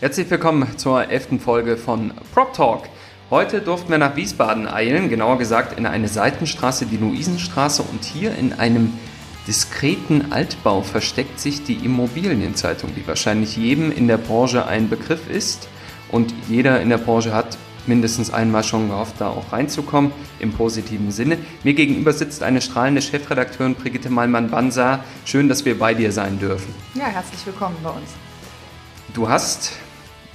Herzlich willkommen zur elften Folge von Prop Talk. Heute durften wir nach Wiesbaden eilen, genauer gesagt in eine Seitenstraße, die Luisenstraße. Und hier in einem diskreten Altbau versteckt sich die Immobilienzeitung, die wahrscheinlich jedem in der Branche ein Begriff ist. Und jeder in der Branche hat mindestens einmal schon gehofft, da auch reinzukommen, im positiven Sinne. Mir gegenüber sitzt eine strahlende Chefredakteurin Brigitte Malmann-Bansa. Schön, dass wir bei dir sein dürfen. Ja, herzlich willkommen bei uns. Du hast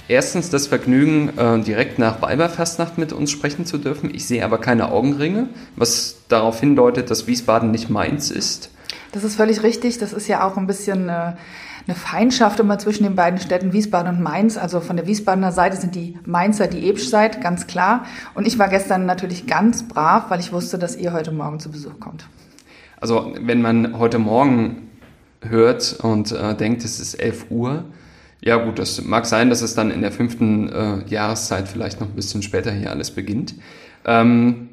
erstens das Vergnügen, äh, direkt nach Weiberfastnacht mit uns sprechen zu dürfen. Ich sehe aber keine Augenringe, was darauf hindeutet, dass Wiesbaden nicht meins ist. Das ist völlig richtig. Das ist ja auch ein bisschen äh, eine Feindschaft immer zwischen den beiden Städten Wiesbaden und Mainz. Also von der Wiesbadener Seite sind die Mainzer die Ebsch-Seite, ganz klar. Und ich war gestern natürlich ganz brav, weil ich wusste, dass ihr heute Morgen zu Besuch kommt. Also wenn man heute Morgen hört und äh, denkt, es ist 11 Uhr, ja gut, das mag sein, dass es dann in der fünften äh, Jahreszeit vielleicht noch ein bisschen später hier alles beginnt. Ähm,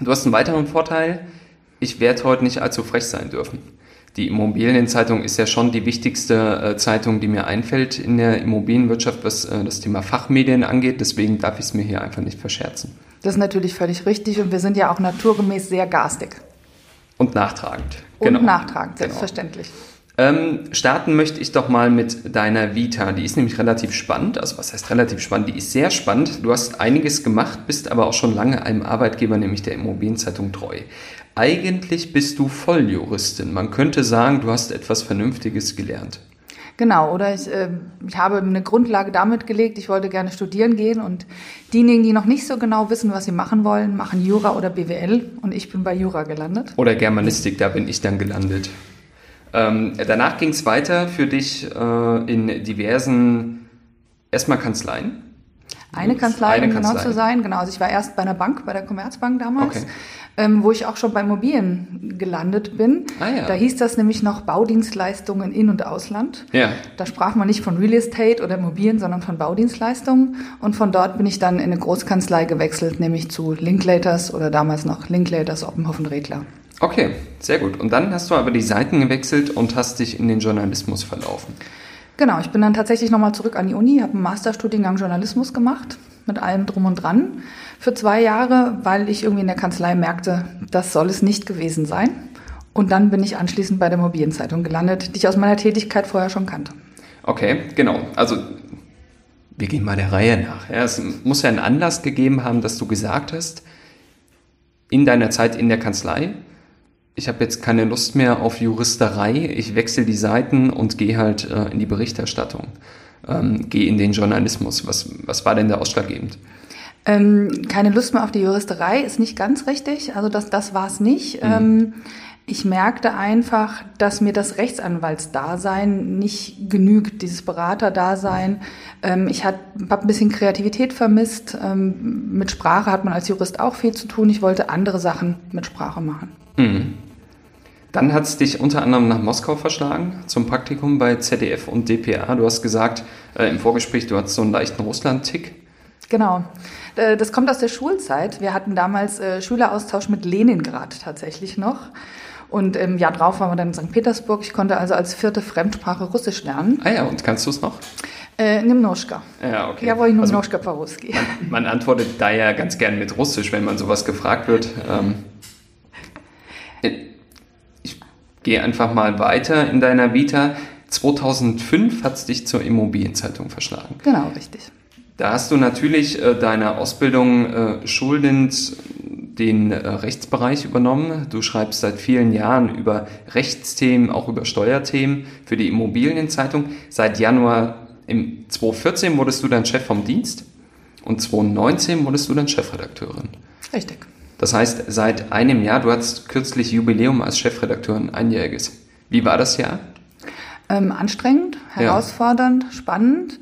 du hast einen weiteren Vorteil, ich werde heute nicht allzu frech sein dürfen. Die Immobilienzeitung ist ja schon die wichtigste äh, Zeitung, die mir einfällt in der Immobilienwirtschaft, was äh, das Thema Fachmedien angeht. Deswegen darf ich es mir hier einfach nicht verscherzen. Das ist natürlich völlig richtig und wir sind ja auch naturgemäß sehr garstig. Und nachtragend. Und genau. nachtragend, selbstverständlich. Genau. Ähm, starten möchte ich doch mal mit deiner Vita. Die ist nämlich relativ spannend. Also was heißt relativ spannend? Die ist sehr spannend. Du hast einiges gemacht, bist aber auch schon lange einem Arbeitgeber, nämlich der Immobilienzeitung treu. Eigentlich bist du Volljuristin. Man könnte sagen, du hast etwas Vernünftiges gelernt. Genau, oder ich, äh, ich habe eine Grundlage damit gelegt, ich wollte gerne studieren gehen und diejenigen, die noch nicht so genau wissen, was sie machen wollen, machen Jura oder BWL und ich bin bei Jura gelandet. Oder Germanistik, da bin ich dann gelandet. Ähm, danach ging es weiter für dich äh, in diversen, erstmal Kanzleien. Eine Kanzlei, Eine um genau zu sein, genau. Also ich war erst bei einer Bank, bei der Commerzbank damals. Okay. Ähm, wo ich auch schon bei Immobilien gelandet bin. Ah, ja. Da hieß das nämlich noch Baudienstleistungen in- und Ausland. Ja. Da sprach man nicht von Real Estate oder Immobilien, sondern von Baudienstleistungen. Und von dort bin ich dann in eine Großkanzlei gewechselt, nämlich zu Linklaters oder damals noch Linklaters Oppenhofen Regler. Okay, sehr gut. Und dann hast du aber die Seiten gewechselt und hast dich in den Journalismus verlaufen. Genau, ich bin dann tatsächlich nochmal zurück an die Uni, habe einen Masterstudiengang Journalismus gemacht, mit allem drum und dran, für zwei Jahre, weil ich irgendwie in der Kanzlei merkte, das soll es nicht gewesen sein. Und dann bin ich anschließend bei der Mobilienzeitung gelandet, die ich aus meiner Tätigkeit vorher schon kannte. Okay, genau. Also wir gehen mal der Reihe nach. Ja, es muss ja einen Anlass gegeben haben, dass du gesagt hast, in deiner Zeit in der Kanzlei, ich habe jetzt keine Lust mehr auf Juristerei, ich wechsle die Seiten und gehe halt äh, in die Berichterstattung, ähm, gehe in den Journalismus. Was, was war denn da ausschlaggebend? Ähm, keine Lust mehr auf die Juristerei ist nicht ganz richtig, also das, das war es nicht. Mhm. Ähm, ich merkte einfach, dass mir das Rechtsanwaltsdasein nicht genügt, dieses Beraterdasein. Ähm, ich habe ein bisschen Kreativität vermisst. Ähm, mit Sprache hat man als Jurist auch viel zu tun. Ich wollte andere Sachen mit Sprache machen. Mhm. Dann hat es dich unter anderem nach Moskau verschlagen, zum Praktikum bei ZDF und dpa. Du hast gesagt äh, im Vorgespräch, du hattest so einen leichten Russland-Tick. Genau. Äh, das kommt aus der Schulzeit. Wir hatten damals äh, Schüleraustausch mit Leningrad tatsächlich noch. Und im Jahr drauf waren wir dann in St. Petersburg. Ich konnte also als vierte Fremdsprache Russisch lernen. Ah ja, und kannst du es noch? Äh, Nimnoschka. Ja, okay. Ja, wo ich also Nimnoschka also, man, man antwortet da ja ganz gern mit Russisch, wenn man sowas gefragt wird. Ähm, gehe einfach mal weiter in deiner Vita. 2005 hat es dich zur Immobilienzeitung verschlagen. Genau, richtig. Da hast du natürlich äh, deine Ausbildung äh, schuldend den äh, Rechtsbereich übernommen. Du schreibst seit vielen Jahren über Rechtsthemen, auch über Steuerthemen für die Immobilienzeitung. Seit Januar im 2014 wurdest du dann Chef vom Dienst und 2019 wurdest du dann Chefredakteurin. Richtig. Das heißt, seit einem Jahr, du hattest kürzlich Jubiläum als Chefredakteurin, einjähriges. Wie war das Jahr? Ähm, anstrengend, herausfordernd, ja. spannend.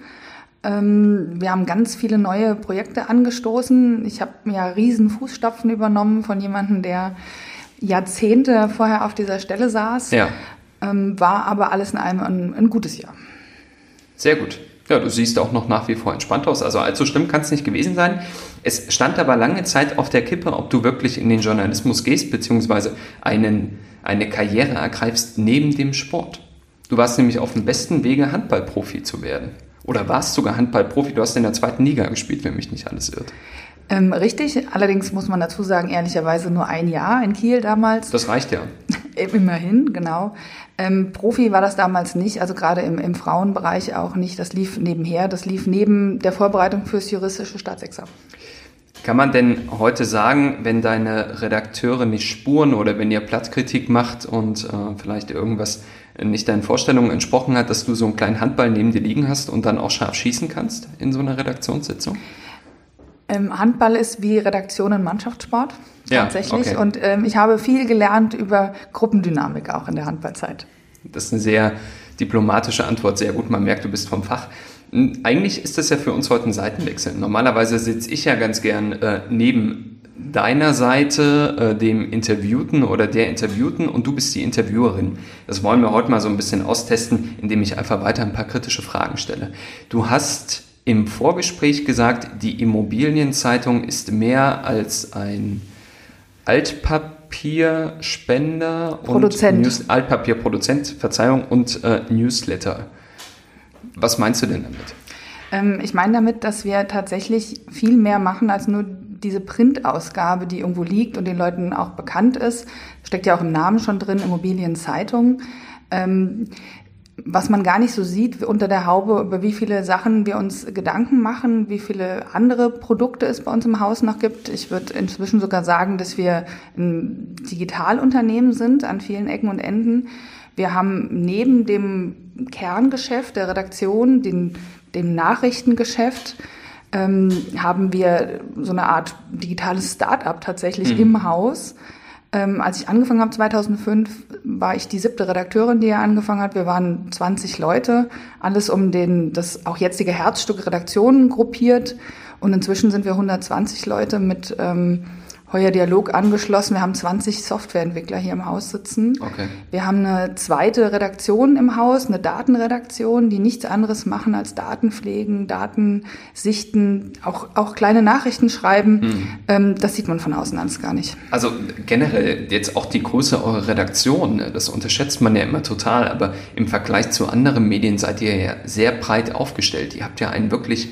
Ähm, wir haben ganz viele neue Projekte angestoßen. Ich habe mir ja riesen Fußstapfen übernommen von jemandem, der Jahrzehnte vorher auf dieser Stelle saß. Ja. Ähm, war aber alles in allem ein, ein gutes Jahr. Sehr gut. Ja, du siehst auch noch nach wie vor entspannt aus. Also allzu schlimm kann es nicht gewesen sein. Es stand aber lange Zeit auf der Kippe, ob du wirklich in den Journalismus gehst, beziehungsweise einen, eine Karriere ergreifst neben dem Sport. Du warst nämlich auf dem besten Wege, Handballprofi zu werden. Oder warst sogar Handballprofi. Du hast in der zweiten Liga gespielt, wenn mich nicht alles irrt. Ähm, richtig, allerdings muss man dazu sagen, ehrlicherweise nur ein Jahr in Kiel damals. Das reicht ja. Immerhin, genau. Ähm, Profi war das damals nicht, also gerade im, im Frauenbereich auch nicht. Das lief nebenher, das lief neben der Vorbereitung fürs juristische Staatsexamen. Kann man denn heute sagen, wenn deine Redakteure nicht spuren oder wenn ihr Plattkritik macht und äh, vielleicht irgendwas nicht deinen Vorstellungen entsprochen hat, dass du so einen kleinen Handball neben dir liegen hast und dann auch scharf schießen kannst in so einer Redaktionssitzung? Ähm, Handball ist wie Redaktion in Mannschaftssport tatsächlich. Ja, okay. Und ähm, ich habe viel gelernt über Gruppendynamik auch in der Handballzeit. Das ist eine sehr diplomatische Antwort, sehr gut. Man merkt, du bist vom Fach. Hm, eigentlich ist das ja für uns heute ein Seitenwechsel. Normalerweise sitze ich ja ganz gern äh, neben deiner Seite, äh, dem Interviewten oder der Interviewten und du bist die Interviewerin. Das wollen wir heute mal so ein bisschen austesten, indem ich einfach weiter ein paar kritische Fragen stelle. Du hast im Vorgespräch gesagt, die Immobilienzeitung ist mehr als ein Altpapierspender Produzent. und News, Altpapierproduzent, Verzeihung, und äh, Newsletter. Was meinst du denn damit? Ähm, ich meine damit, dass wir tatsächlich viel mehr machen als nur diese Printausgabe, die irgendwo liegt und den Leuten auch bekannt ist. Steckt ja auch im Namen schon drin, Immobilienzeitung. Ähm, was man gar nicht so sieht unter der Haube, über wie viele Sachen wir uns Gedanken machen, wie viele andere Produkte es bei uns im Haus noch gibt. Ich würde inzwischen sogar sagen, dass wir ein Digitalunternehmen sind an vielen Ecken und Enden. Wir haben neben dem Kerngeschäft der Redaktion, den, dem Nachrichtengeschäft, ähm, haben wir so eine Art digitales Start-up tatsächlich mhm. im Haus ähm, als ich angefangen habe 2005, war ich die siebte Redakteurin, die er angefangen hat. Wir waren 20 Leute, alles um den das auch jetzige Herzstück Redaktionen gruppiert. Und inzwischen sind wir 120 Leute mit ähm, Heuer Dialog angeschlossen. Wir haben 20 Softwareentwickler hier im Haus sitzen. Okay. Wir haben eine zweite Redaktion im Haus, eine Datenredaktion, die nichts anderes machen als Daten pflegen, Daten sichten, auch, auch kleine Nachrichten schreiben. Hm. Ähm, das sieht man von außen alles gar nicht. Also generell jetzt auch die Größe eurer Redaktion, das unterschätzt man ja immer total, aber im Vergleich zu anderen Medien seid ihr ja sehr breit aufgestellt. Ihr habt ja einen wirklich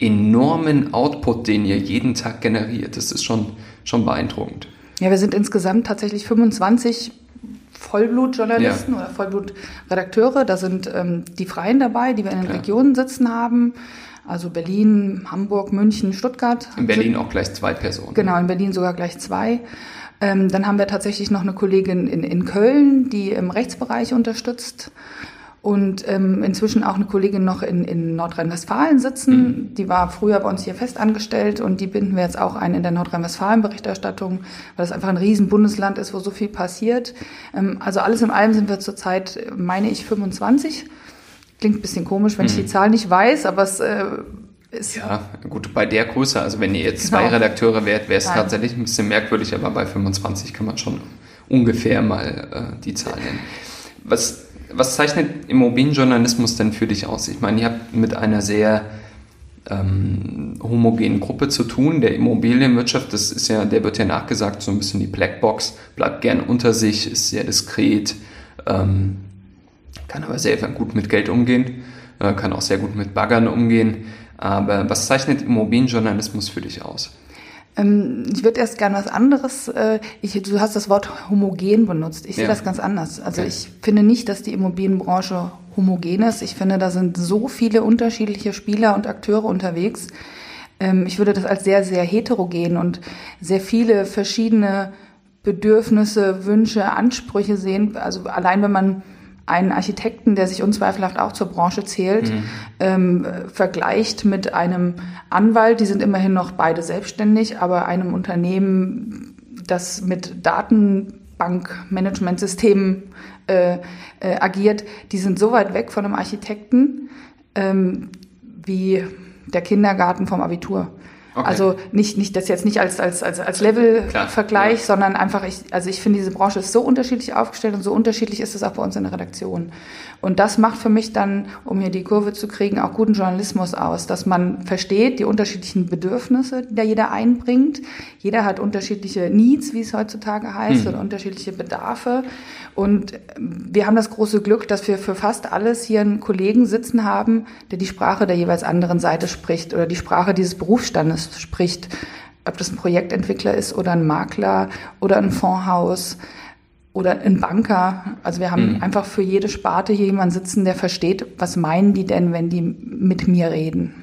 enormen Output, den ihr jeden Tag generiert. Das ist schon schon beeindruckend. Ja, wir sind insgesamt tatsächlich 25 Vollblutjournalisten ja. oder Vollblutredakteure. Da sind ähm, die Freien dabei, die wir in den ja. Regionen sitzen haben. Also Berlin, Hamburg, München, Stuttgart. In Berlin auch gleich zwei Personen. Genau, in Berlin sogar gleich zwei. Ähm, dann haben wir tatsächlich noch eine Kollegin in, in Köln, die im Rechtsbereich unterstützt und ähm, inzwischen auch eine Kollegin noch in, in Nordrhein-Westfalen sitzen. Mhm. Die war früher bei uns hier fest angestellt und die binden wir jetzt auch ein in der Nordrhein-Westfalen-Berichterstattung, weil es einfach ein riesen Bundesland ist, wo so viel passiert. Ähm, also alles in allem sind wir zurzeit, meine ich, 25. Klingt ein bisschen komisch, wenn mhm. ich die Zahl nicht weiß, aber es äh, ist. Ja, gut, bei der Größe, also wenn ihr jetzt genau. zwei Redakteure wärt, wäre es tatsächlich ein bisschen merkwürdig, aber bei 25 kann man schon ungefähr mal äh, die Zahl nennen. Was was zeichnet Immobilienjournalismus denn für dich aus? Ich meine, ihr habt mit einer sehr ähm, homogenen Gruppe zu tun. Der Immobilienwirtschaft, das ist ja, der wird ja nachgesagt, so ein bisschen die Blackbox, bleibt gern unter sich, ist sehr diskret, ähm, kann aber sehr gut mit Geld umgehen, äh, kann auch sehr gut mit Baggern umgehen. Aber was zeichnet Immobilienjournalismus für dich aus? Ähm, ich würde erst gerne was anderes. Äh, ich, du hast das Wort homogen benutzt. Ich sehe das ganz anders. Also okay. ich finde nicht, dass die Immobilienbranche homogen ist. Ich finde, da sind so viele unterschiedliche Spieler und Akteure unterwegs. Ähm, ich würde das als sehr, sehr heterogen und sehr viele verschiedene Bedürfnisse, Wünsche, Ansprüche sehen. Also allein wenn man einen Architekten, der sich unzweifelhaft auch zur Branche zählt, mhm. ähm, vergleicht mit einem Anwalt, die sind immerhin noch beide selbstständig, aber einem Unternehmen, das mit Datenbankmanagementsystemen äh, äh, agiert, die sind so weit weg von einem Architekten. Ähm, wie der Kindergarten vom Abitur. Okay. Also nicht, nicht das jetzt nicht als, als, als, als Level-Vergleich, ja. sondern einfach, ich, also ich finde, diese Branche ist so unterschiedlich aufgestellt und so unterschiedlich ist es auch bei uns in der Redaktion. Und das macht für mich dann, um hier die Kurve zu kriegen, auch guten Journalismus aus, dass man versteht die unterschiedlichen Bedürfnisse, die da jeder einbringt. Jeder hat unterschiedliche Needs, wie es heutzutage heißt, hm. oder unterschiedliche Bedarfe. Und wir haben das große Glück, dass wir für fast alles hier einen Kollegen sitzen haben, der die Sprache der jeweils anderen Seite spricht oder die Sprache dieses Berufsstandes spricht. Ob das ein Projektentwickler ist oder ein Makler oder ein Fondshaus oder ein Banker. Also wir haben mhm. einfach für jede Sparte hier jemanden sitzen, der versteht, was meinen die denn, wenn die mit mir reden.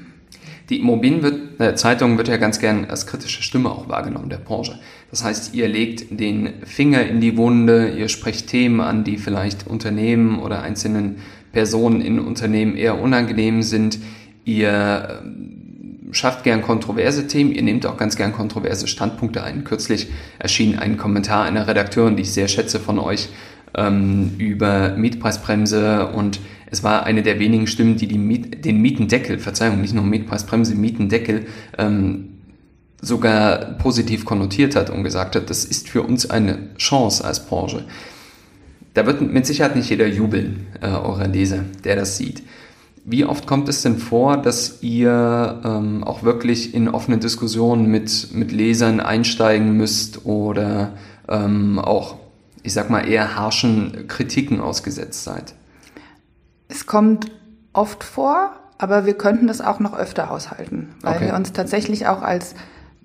Die Immobilienzeitung wird ja ganz gern als kritische Stimme auch wahrgenommen der Branche. Das heißt, ihr legt den Finger in die Wunde, ihr sprecht Themen an, die vielleicht Unternehmen oder einzelnen Personen in Unternehmen eher unangenehm sind. Ihr ähm, schafft gern kontroverse Themen, ihr nehmt auch ganz gern kontroverse Standpunkte ein. Kürzlich erschien ein Kommentar einer Redakteurin, die ich sehr schätze von euch, ähm, über Mietpreisbremse und es war eine der wenigen Stimmen, die, die Miet, den Mietendeckel, Verzeihung, nicht nur Mietpreisbremse, Mietendeckel ähm, sogar positiv konnotiert hat und gesagt hat, das ist für uns eine Chance als Branche. Da wird mit Sicherheit nicht jeder jubeln, äh, eurer Leser, der das sieht. Wie oft kommt es denn vor, dass ihr ähm, auch wirklich in offene Diskussionen mit, mit Lesern einsteigen müsst oder ähm, auch, ich sag mal, eher harschen Kritiken ausgesetzt seid? Es kommt oft vor, aber wir könnten das auch noch öfter aushalten, weil okay. wir uns tatsächlich auch als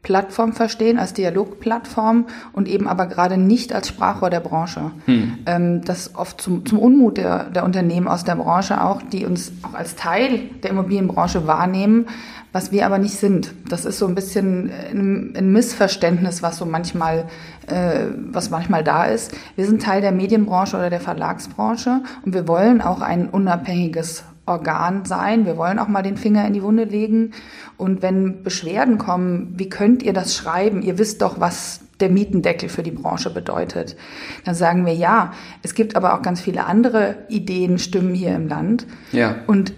Plattform verstehen, als Dialogplattform und eben aber gerade nicht als Sprachrohr der Branche. Hm. Ähm, das oft zum, zum Unmut der, der Unternehmen aus der Branche auch, die uns auch als Teil der Immobilienbranche wahrnehmen, was wir aber nicht sind. Das ist so ein bisschen ein, ein Missverständnis, was so manchmal, äh, was manchmal da ist. Wir sind Teil der Medienbranche oder der Verlagsbranche und wir wollen auch ein unabhängiges Organ sein. Wir wollen auch mal den Finger in die Wunde legen. Und wenn Beschwerden kommen, wie könnt ihr das schreiben? Ihr wisst doch, was der Mietendeckel für die Branche bedeutet. Dann sagen wir ja. Es gibt aber auch ganz viele andere Ideen, Stimmen hier im Land. Ja. Und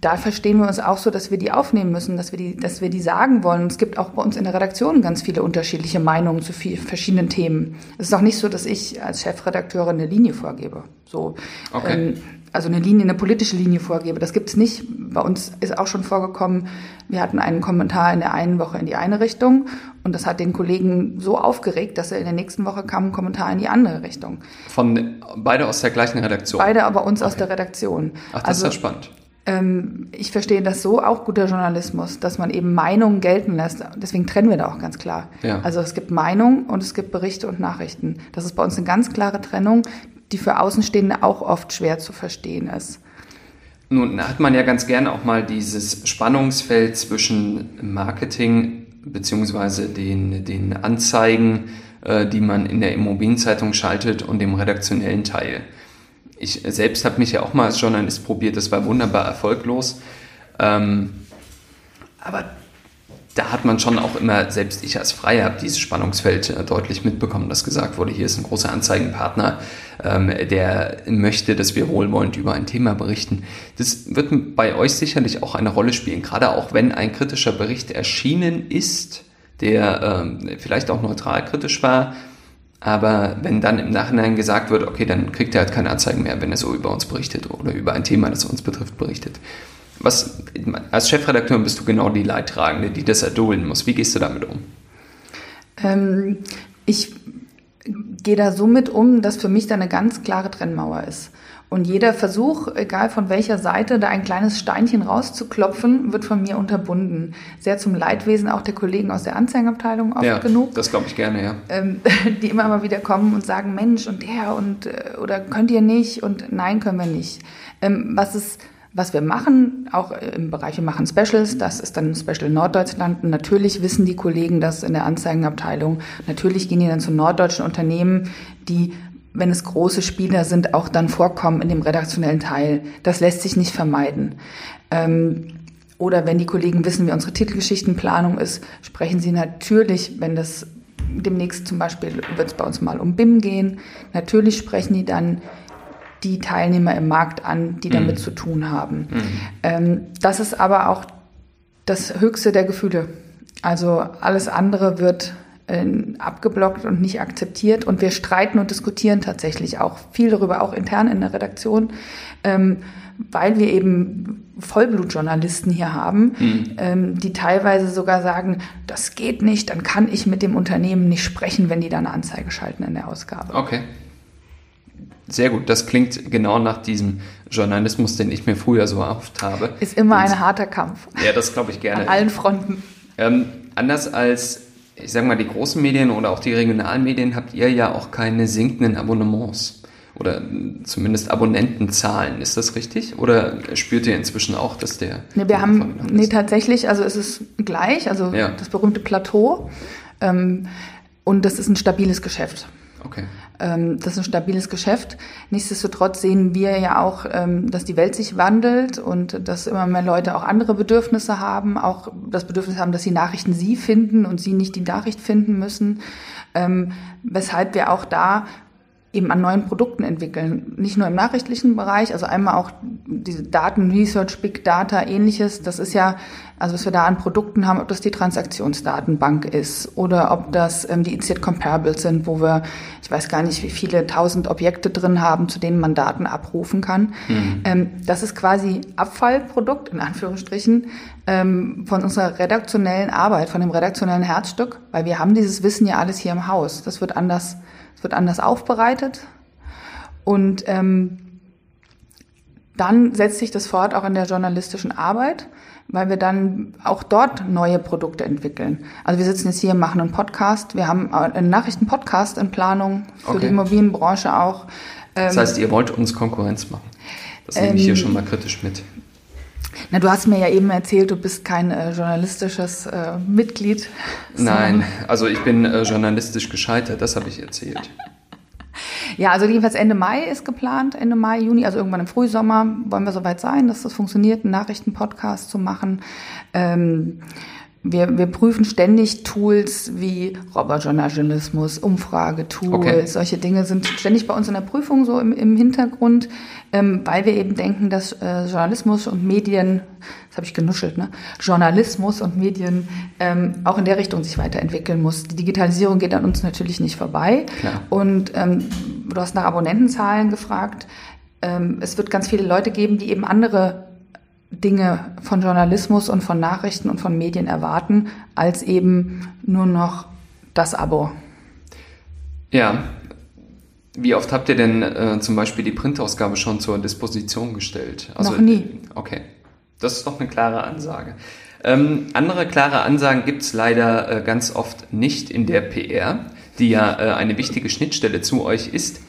da verstehen wir uns auch so, dass wir die aufnehmen müssen, dass wir die, dass wir die sagen wollen. Und es gibt auch bei uns in der Redaktion ganz viele unterschiedliche Meinungen zu viel, verschiedenen Themen. Es ist auch nicht so, dass ich als Chefredakteurin eine Linie vorgebe. So, okay. ähm, also eine Linie, eine politische Linie vorgebe. Das gibt es nicht. Bei uns ist auch schon vorgekommen, wir hatten einen Kommentar in der einen Woche in die eine Richtung und das hat den Kollegen so aufgeregt, dass er in der nächsten Woche kam ein Kommentar in die andere Richtung. Von beide aus der gleichen Redaktion? Beide aber uns okay. aus der Redaktion. Ach, das also, ist ja spannend. Ähm, ich verstehe das so, auch guter Journalismus, dass man eben Meinungen gelten lässt. Deswegen trennen wir da auch ganz klar. Ja. Also es gibt Meinung und es gibt Berichte und Nachrichten. Das ist bei uns eine ganz klare Trennung die für Außenstehende auch oft schwer zu verstehen ist. Nun hat man ja ganz gerne auch mal dieses Spannungsfeld zwischen Marketing beziehungsweise den, den Anzeigen, äh, die man in der Immobilienzeitung schaltet und dem redaktionellen Teil. Ich selbst habe mich ja auch mal als Journalist probiert, das war wunderbar erfolglos. Ähm, aber da hat man schon auch immer, selbst ich als Freier habe dieses Spannungsfeld äh, deutlich mitbekommen, dass gesagt wurde, hier ist ein großer Anzeigenpartner, ähm, der möchte, dass wir wohlwollend über ein Thema berichten. Das wird bei euch sicherlich auch eine Rolle spielen, gerade auch wenn ein kritischer Bericht erschienen ist, der ähm, vielleicht auch neutral kritisch war, aber wenn dann im Nachhinein gesagt wird, okay, dann kriegt er halt keine Anzeigen mehr, wenn er so über uns berichtet oder über ein Thema, das uns betrifft, berichtet. Was, als Chefredakteur bist du genau die Leidtragende, die das erdulden muss. Wie gehst du damit um? Ähm, ich gehe da so mit um, dass für mich da eine ganz klare Trennmauer ist. Und jeder Versuch, egal von welcher Seite, da ein kleines Steinchen rauszuklopfen, wird von mir unterbunden. Sehr zum Leidwesen auch der Kollegen aus der Anzeigenabteilung oft ja, genug. Das glaube ich gerne, ja. Ähm, die immer mal wieder kommen und sagen, Mensch und der und äh, oder könnt ihr nicht und nein, können wir nicht. Ähm, was ist was wir machen, auch im Bereich, wir machen Specials, das ist dann Special Norddeutschland. Natürlich wissen die Kollegen das in der Anzeigenabteilung. Natürlich gehen die dann zu norddeutschen Unternehmen, die, wenn es große Spieler sind, auch dann vorkommen in dem redaktionellen Teil. Das lässt sich nicht vermeiden. Ähm, oder wenn die Kollegen wissen, wie unsere Titelgeschichtenplanung ist, sprechen sie natürlich, wenn das demnächst zum Beispiel wird es bei uns mal um BIM gehen, natürlich sprechen die dann die Teilnehmer im Markt an, die damit mhm. zu tun haben. Mhm. Ähm, das ist aber auch das höchste der Gefühle. Also alles andere wird äh, abgeblockt und nicht akzeptiert. Und wir streiten und diskutieren tatsächlich auch viel darüber, auch intern in der Redaktion, ähm, weil wir eben Vollblutjournalisten hier haben, mhm. ähm, die teilweise sogar sagen, das geht nicht, dann kann ich mit dem Unternehmen nicht sprechen, wenn die da eine Anzeige schalten in der Ausgabe. Okay. Sehr gut, das klingt genau nach diesem Journalismus, den ich mir früher so erhofft habe. Ist immer ein harter Kampf. Ja, das glaube ich gerne. An allen Fronten. Ähm, anders als, ich sage mal, die großen Medien oder auch die regionalen Medien habt ihr ja auch keine sinkenden Abonnements oder zumindest Abonnentenzahlen. Ist das richtig? Oder spürt ihr inzwischen auch, dass der. Nee, wir haben, nee, tatsächlich, also es ist gleich, also ja. das berühmte Plateau. Ähm, und das ist ein stabiles Geschäft. Okay. Ähm, das ist ein stabiles Geschäft. Nichtsdestotrotz sehen wir ja auch, ähm, dass die Welt sich wandelt und dass immer mehr Leute auch andere Bedürfnisse haben, auch das Bedürfnis haben, dass sie Nachrichten sie finden und sie nicht die Nachricht finden müssen. Ähm, weshalb wir auch da eben an neuen Produkten entwickeln. Nicht nur im nachrichtlichen Bereich, also einmal auch diese Daten, Research, Big Data, ähnliches. Das ist ja, also was wir da an Produkten haben, ob das die Transaktionsdatenbank ist oder ob das ähm, die ICT Comparables sind, wo wir, ich weiß gar nicht, wie viele tausend Objekte drin haben, zu denen man Daten abrufen kann. Mhm. Ähm, das ist quasi Abfallprodukt, in Anführungsstrichen, ähm, von unserer redaktionellen Arbeit, von dem redaktionellen Herzstück, weil wir haben dieses Wissen ja alles hier im Haus. Das wird anders es wird anders aufbereitet und ähm, dann setzt sich das fort auch in der journalistischen Arbeit, weil wir dann auch dort neue Produkte entwickeln. Also wir sitzen jetzt hier, machen einen Podcast. Wir haben einen Nachrichtenpodcast in Planung für okay. die Immobilienbranche auch. Das heißt, ihr wollt uns Konkurrenz machen. Das nehme ich hier ähm, schon mal kritisch mit. Na, du hast mir ja eben erzählt, du bist kein äh, journalistisches äh, Mitglied. Nein, also ich bin äh, journalistisch gescheitert, das habe ich erzählt. ja, also jedenfalls Ende Mai ist geplant, Ende Mai, Juni, also irgendwann im Frühsommer wollen wir soweit sein, dass das funktioniert, einen Nachrichtenpodcast zu machen. Ähm, wir, wir prüfen ständig Tools wie Roboterjournalismus, Umfragetools, okay. solche Dinge sind ständig bei uns in der Prüfung so im, im Hintergrund, ähm, weil wir eben denken, dass äh, Journalismus und Medien, das habe ich genuschelt, ne? Journalismus und Medien ähm, auch in der Richtung sich weiterentwickeln muss. Die Digitalisierung geht an uns natürlich nicht vorbei. Klar. Und ähm, du hast nach Abonnentenzahlen gefragt. Ähm, es wird ganz viele Leute geben, die eben andere Dinge von Journalismus und von Nachrichten und von Medien erwarten, als eben nur noch das Abo. Ja. Wie oft habt ihr denn äh, zum Beispiel die Printausgabe schon zur Disposition gestellt? Also, noch nie. Okay. Das ist doch eine klare Ansage. Ähm, andere klare Ansagen gibt es leider äh, ganz oft nicht in der PR, die ja äh, eine wichtige Schnittstelle zu euch ist.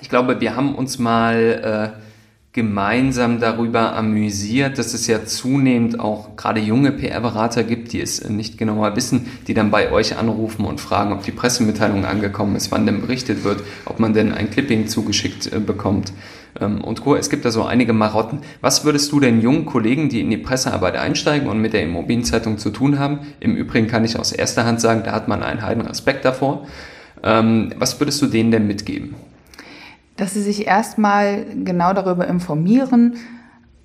Ich glaube, wir haben uns mal äh, gemeinsam darüber amüsiert, dass es ja zunehmend auch gerade junge PR-Berater gibt, die es nicht genauer wissen, die dann bei euch anrufen und fragen, ob die Pressemitteilung angekommen ist, wann denn berichtet wird, ob man denn ein Clipping zugeschickt äh, bekommt ähm, und Co. Es gibt da so einige Marotten. Was würdest du den jungen Kollegen, die in die Pressearbeit einsteigen und mit der Immobilienzeitung zu tun haben, im Übrigen kann ich aus erster Hand sagen, da hat man einen heiden Respekt davor, ähm, was würdest du denen denn mitgeben? Dass sie sich erstmal genau darüber informieren,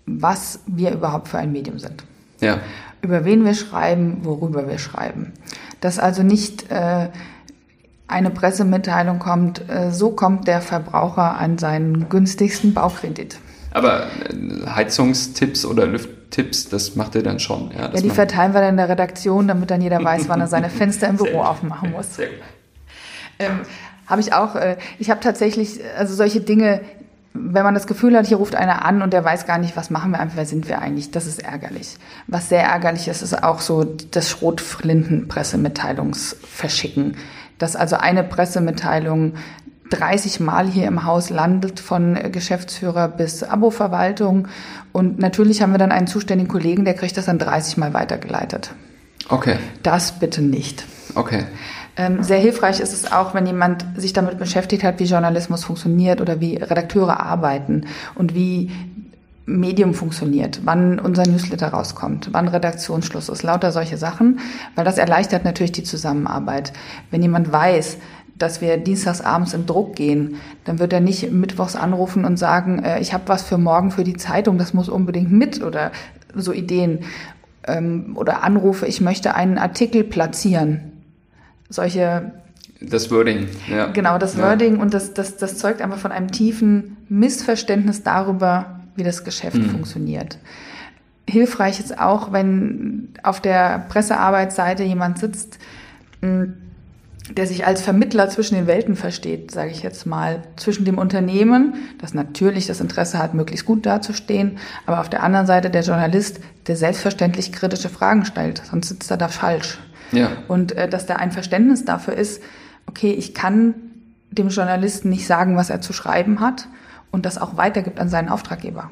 was wir überhaupt für ein Medium sind. Ja. Über wen wir schreiben, worüber wir schreiben. Dass also nicht äh, eine Pressemitteilung kommt, äh, so kommt der Verbraucher an seinen günstigsten Baukredit. Aber äh, Heizungstipps oder Lüfttipps, das macht er dann schon. Ja, ja die verteilen wir dann in der Redaktion, damit dann jeder weiß, wann er seine Fenster im Büro aufmachen muss. Sehr gut. Ähm, habe ich auch, äh, ich habe tatsächlich, also solche Dinge, wenn man das Gefühl hat, hier ruft einer an und der weiß gar nicht, was machen wir einfach, wer sind wir eigentlich, das ist ärgerlich. Was sehr ärgerlich ist, ist auch so das Schrotflinten-Pressemitteilungsverschicken. Dass also eine Pressemitteilung 30 Mal hier im Haus landet, von Geschäftsführer bis Abo-Verwaltung. Und natürlich haben wir dann einen zuständigen Kollegen, der kriegt das dann 30 Mal weitergeleitet. Okay. Das bitte nicht. Okay. Ähm, sehr hilfreich ist es auch, wenn jemand sich damit beschäftigt hat, wie Journalismus funktioniert oder wie Redakteure arbeiten und wie Medium funktioniert, wann unser Newsletter rauskommt, wann Redaktionsschluss ist, lauter solche Sachen, weil das erleichtert natürlich die Zusammenarbeit. Wenn jemand weiß, dass wir dienstags abends im Druck gehen, dann wird er nicht mittwochs anrufen und sagen, äh, ich habe was für morgen für die Zeitung, das muss unbedingt mit oder so Ideen. ähm, oder Anrufe, ich möchte einen Artikel platzieren. Solche das Wording, ja. Genau, das ja. Wording und das, das, das zeugt einfach von einem tiefen Missverständnis darüber, wie das Geschäft mhm. funktioniert. Hilfreich ist auch, wenn auf der Pressearbeitsseite jemand sitzt, der sich als Vermittler zwischen den Welten versteht, sage ich jetzt mal, zwischen dem Unternehmen, das natürlich das Interesse hat, möglichst gut dazustehen, aber auf der anderen Seite der Journalist, der selbstverständlich kritische Fragen stellt, sonst sitzt er da falsch. Ja. Und äh, dass da ein Verständnis dafür ist, okay, ich kann dem Journalisten nicht sagen, was er zu schreiben hat und das auch weitergibt an seinen Auftraggeber.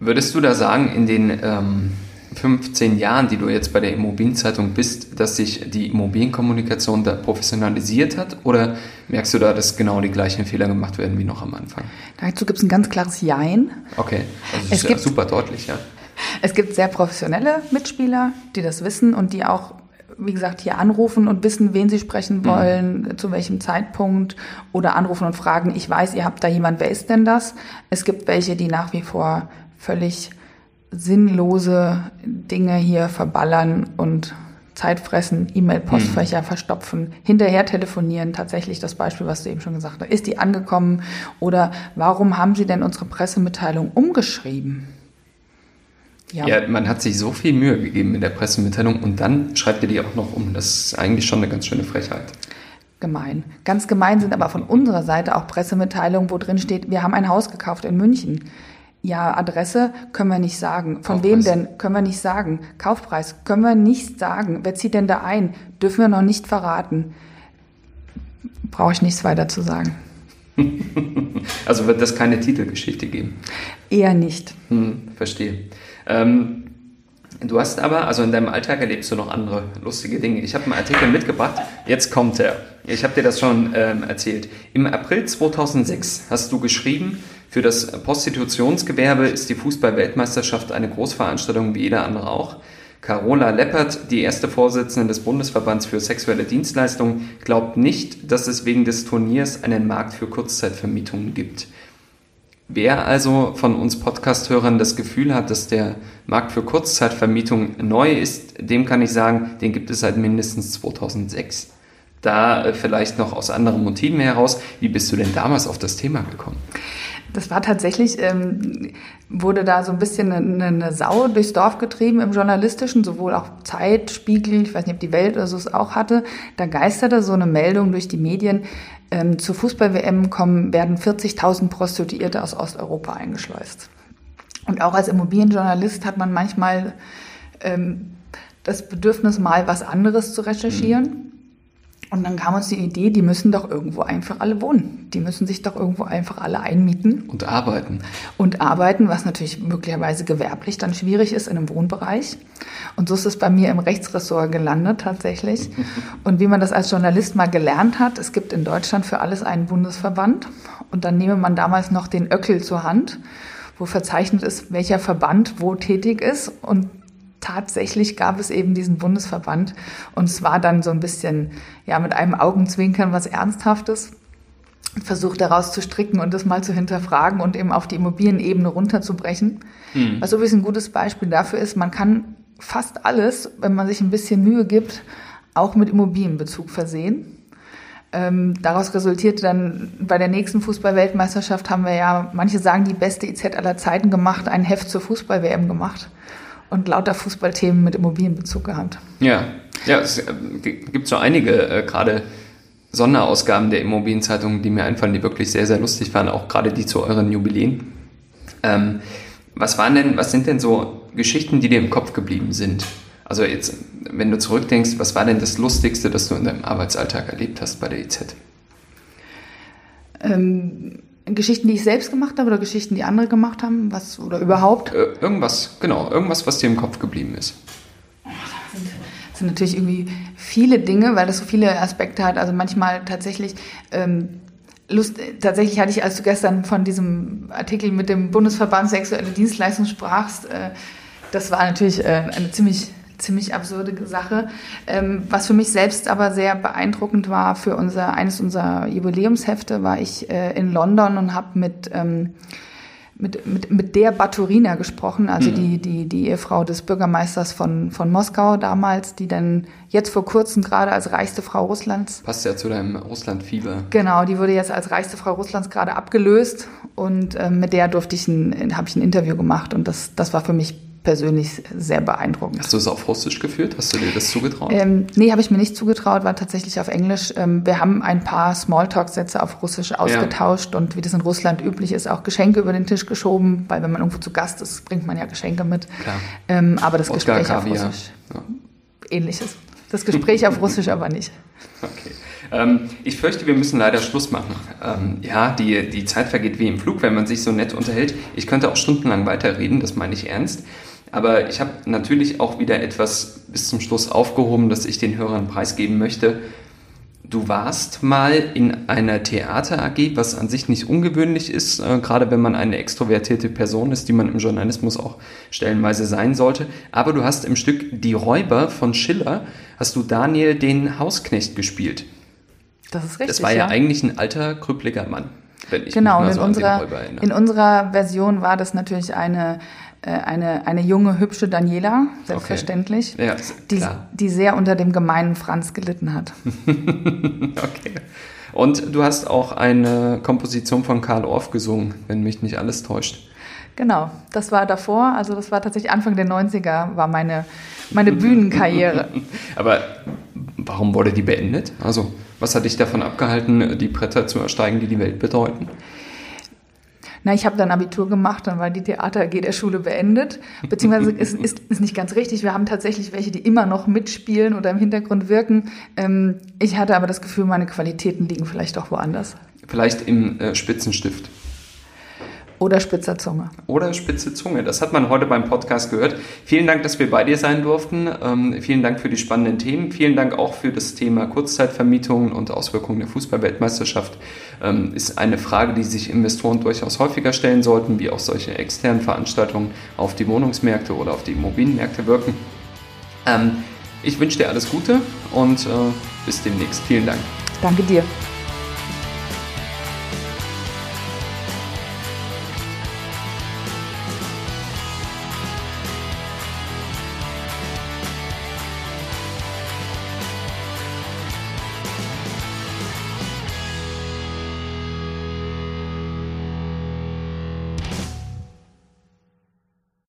Würdest du da sagen, in den ähm, 15 Jahren, die du jetzt bei der Immobilienzeitung bist, dass sich die Immobilienkommunikation da professionalisiert hat? Oder merkst du da, dass genau die gleichen Fehler gemacht werden wie noch am Anfang? Dazu gibt es ein ganz klares Jein. Okay, also das ist gibt, ja super deutlich, ja. Es gibt sehr professionelle Mitspieler, die das wissen und die auch wie gesagt, hier anrufen und wissen, wen sie sprechen mhm. wollen, mhm. zu welchem Zeitpunkt oder anrufen und fragen, ich weiß, ihr habt da jemand, wer ist denn das? Es gibt welche, die nach wie vor völlig sinnlose Dinge hier verballern und Zeit fressen, E-Mail-Postfächer mhm. verstopfen, hinterher telefonieren, tatsächlich das Beispiel, was du eben schon gesagt hast. Ist die angekommen oder warum haben Sie denn unsere Pressemitteilung umgeschrieben? Ja. ja, man hat sich so viel Mühe gegeben in der Pressemitteilung und dann schreibt ihr die auch noch um. Das ist eigentlich schon eine ganz schöne Frechheit. Gemein. Ganz gemein sind aber von unserer Seite auch Pressemitteilungen, wo drin steht, wir haben ein Haus gekauft in München. Ja, Adresse können wir nicht sagen. Von Kaufpreis. wem denn? Können wir nicht sagen. Kaufpreis können wir nicht sagen. Wer zieht denn da ein? Dürfen wir noch nicht verraten. Brauche ich nichts weiter zu sagen. also wird das keine Titelgeschichte geben? Eher nicht. Hm, verstehe. Ähm, du hast aber, also in deinem Alltag erlebst du noch andere lustige Dinge. Ich habe einen Artikel mitgebracht, jetzt kommt er. Ich habe dir das schon ähm, erzählt. Im April 2006 hast du geschrieben, für das Prostitutionsgewerbe ist die Fußball-Weltmeisterschaft eine Großveranstaltung wie jeder andere auch. Carola Leppert, die erste Vorsitzende des Bundesverbands für sexuelle Dienstleistungen, glaubt nicht, dass es wegen des Turniers einen Markt für Kurzzeitvermietungen gibt. Wer also von uns Podcast-Hörern das Gefühl hat, dass der Markt für Kurzzeitvermietung neu ist, dem kann ich sagen, den gibt es seit mindestens 2006. Da äh, vielleicht noch aus anderen Motiven heraus. Wie bist du denn damals auf das Thema gekommen? Das war tatsächlich, ähm, wurde da so ein bisschen eine, eine, Sau durchs Dorf getrieben im Journalistischen, sowohl auch Zeit, Spiegel, ich weiß nicht, ob die Welt oder so es auch hatte. Da geisterte so eine Meldung durch die Medien, ähm, zur Fußball-WM kommen, werden 40.000 Prostituierte aus Osteuropa eingeschleust. Und auch als Immobilienjournalist hat man manchmal ähm, das Bedürfnis, mal was anderes zu recherchieren. Mhm. Und dann kam uns die Idee, die müssen doch irgendwo einfach alle wohnen. Die müssen sich doch irgendwo einfach alle einmieten. Und arbeiten. Und arbeiten, was natürlich möglicherweise gewerblich dann schwierig ist in einem Wohnbereich. Und so ist es bei mir im Rechtsressort gelandet tatsächlich. Und wie man das als Journalist mal gelernt hat, es gibt in Deutschland für alles einen Bundesverband. Und dann nehme man damals noch den Öckel zur Hand, wo verzeichnet ist, welcher Verband wo tätig ist. Und tatsächlich gab es eben diesen Bundesverband und es war dann so ein bisschen, ja, mit einem Augenzwinkern was Ernsthaftes versucht daraus zu stricken und das mal zu hinterfragen und eben auf die Immobilienebene runterzubrechen. Mhm. Was übrigens ein gutes Beispiel dafür ist, man kann fast alles, wenn man sich ein bisschen Mühe gibt, auch mit Immobilienbezug versehen. Ähm, daraus resultierte dann bei der nächsten Fußball-Weltmeisterschaft haben wir ja, manche sagen, die beste IZ aller Zeiten gemacht, ein Heft zur Fußball-WM gemacht und lauter Fußballthemen mit Immobilienbezug gehabt. Ja, ja, es äh, gibt so einige äh, gerade Sonderausgaben der Immobilienzeitung, die mir einfallen, die wirklich sehr, sehr lustig waren, auch gerade die zu euren Jubiläen. Ähm, was waren denn, was sind denn so Geschichten, die dir im Kopf geblieben sind? Also jetzt, wenn du zurückdenkst, was war denn das Lustigste, das du in deinem Arbeitsalltag erlebt hast bei der IZ? Ähm, Geschichten, die ich selbst gemacht habe oder Geschichten, die andere gemacht haben, was oder überhaupt? Äh, irgendwas, genau, irgendwas, was dir im Kopf geblieben ist. Das sind natürlich irgendwie viele Dinge, weil das so viele Aspekte hat. Also manchmal tatsächlich ähm, Lust, tatsächlich hatte ich, als du gestern von diesem Artikel mit dem Bundesverband Sexuelle Dienstleistung sprachst, äh, das war natürlich äh, eine ziemlich ziemlich absurde Sache. Ähm, was für mich selbst aber sehr beeindruckend war, für unser, eines unserer Jubiläumshefte war ich äh, in London und habe mit ähm, mit, mit, mit der Baturina gesprochen, also mhm. die, die, die Ehefrau des Bürgermeisters von, von Moskau damals, die dann jetzt vor kurzem gerade als reichste Frau Russlands. Passt ja zu deinem Russlandfieber. Genau, die wurde jetzt als reichste Frau Russlands gerade abgelöst und äh, mit der durfte ich ein, habe ich ein Interview gemacht und das, das war für mich persönlich sehr beeindruckend. Hast du es auf Russisch geführt? Hast du dir das zugetraut? Ähm, nee, habe ich mir nicht zugetraut, war tatsächlich auf Englisch. Ähm, wir haben ein paar Smalltalk-Sätze auf Russisch ausgetauscht ja. und wie das in Russland üblich ist, auch Geschenke über den Tisch geschoben, weil wenn man irgendwo zu Gast ist, bringt man ja Geschenke mit. Ähm, aber das Oscar Gespräch Kaviar. auf Russisch. Ja. Ähnliches. Das Gespräch auf Russisch aber nicht. Okay. Ähm, ich fürchte, wir müssen leider Schluss machen. Ähm, ja, die, die Zeit vergeht wie im Flug, wenn man sich so nett unterhält. Ich könnte auch stundenlang weiterreden, das meine ich ernst. Aber ich habe natürlich auch wieder etwas bis zum Schluss aufgehoben, das ich den Hörern preisgeben möchte. Du warst mal in einer Theater AG, was an sich nicht ungewöhnlich ist, äh, gerade wenn man eine extrovertierte Person ist, die man im Journalismus auch stellenweise sein sollte. Aber du hast im Stück Die Räuber von Schiller, hast du Daniel den Hausknecht gespielt. Das ist richtig. Das war ja, ja. eigentlich ein alter, krüppeliger Mann. Wenn ich genau, mich mal so in, unserer, in unserer Version war das natürlich eine eine, eine junge, hübsche Daniela, selbstverständlich, okay. ja, die, die sehr unter dem gemeinen Franz gelitten hat. okay. Und du hast auch eine Komposition von Karl Orff gesungen, wenn mich nicht alles täuscht. Genau, das war davor, also das war tatsächlich Anfang der 90er, war meine, meine Bühnenkarriere. Aber warum wurde die beendet? Also, was hat dich davon abgehalten, die Bretter zu ersteigen, die die Welt bedeuten? Na, ich habe dann Abitur gemacht, dann war die Theater AG der Schule beendet. Beziehungsweise ist, ist, ist nicht ganz richtig. Wir haben tatsächlich welche, die immer noch mitspielen oder im Hintergrund wirken. Ähm, ich hatte aber das Gefühl, meine Qualitäten liegen vielleicht auch woanders. Vielleicht im äh, Spitzenstift. Oder spitzer Zunge. Oder spitze Zunge. Das hat man heute beim Podcast gehört. Vielen Dank, dass wir bei dir sein durften. Ähm, vielen Dank für die spannenden Themen. Vielen Dank auch für das Thema Kurzzeitvermietungen und Auswirkungen der Fußballweltmeisterschaft. Ähm, ist eine Frage, die sich Investoren durchaus häufiger stellen sollten, wie auch solche externen Veranstaltungen auf die Wohnungsmärkte oder auf die Immobilienmärkte wirken. Ähm, ich wünsche dir alles Gute und äh, bis demnächst. Vielen Dank. Danke dir.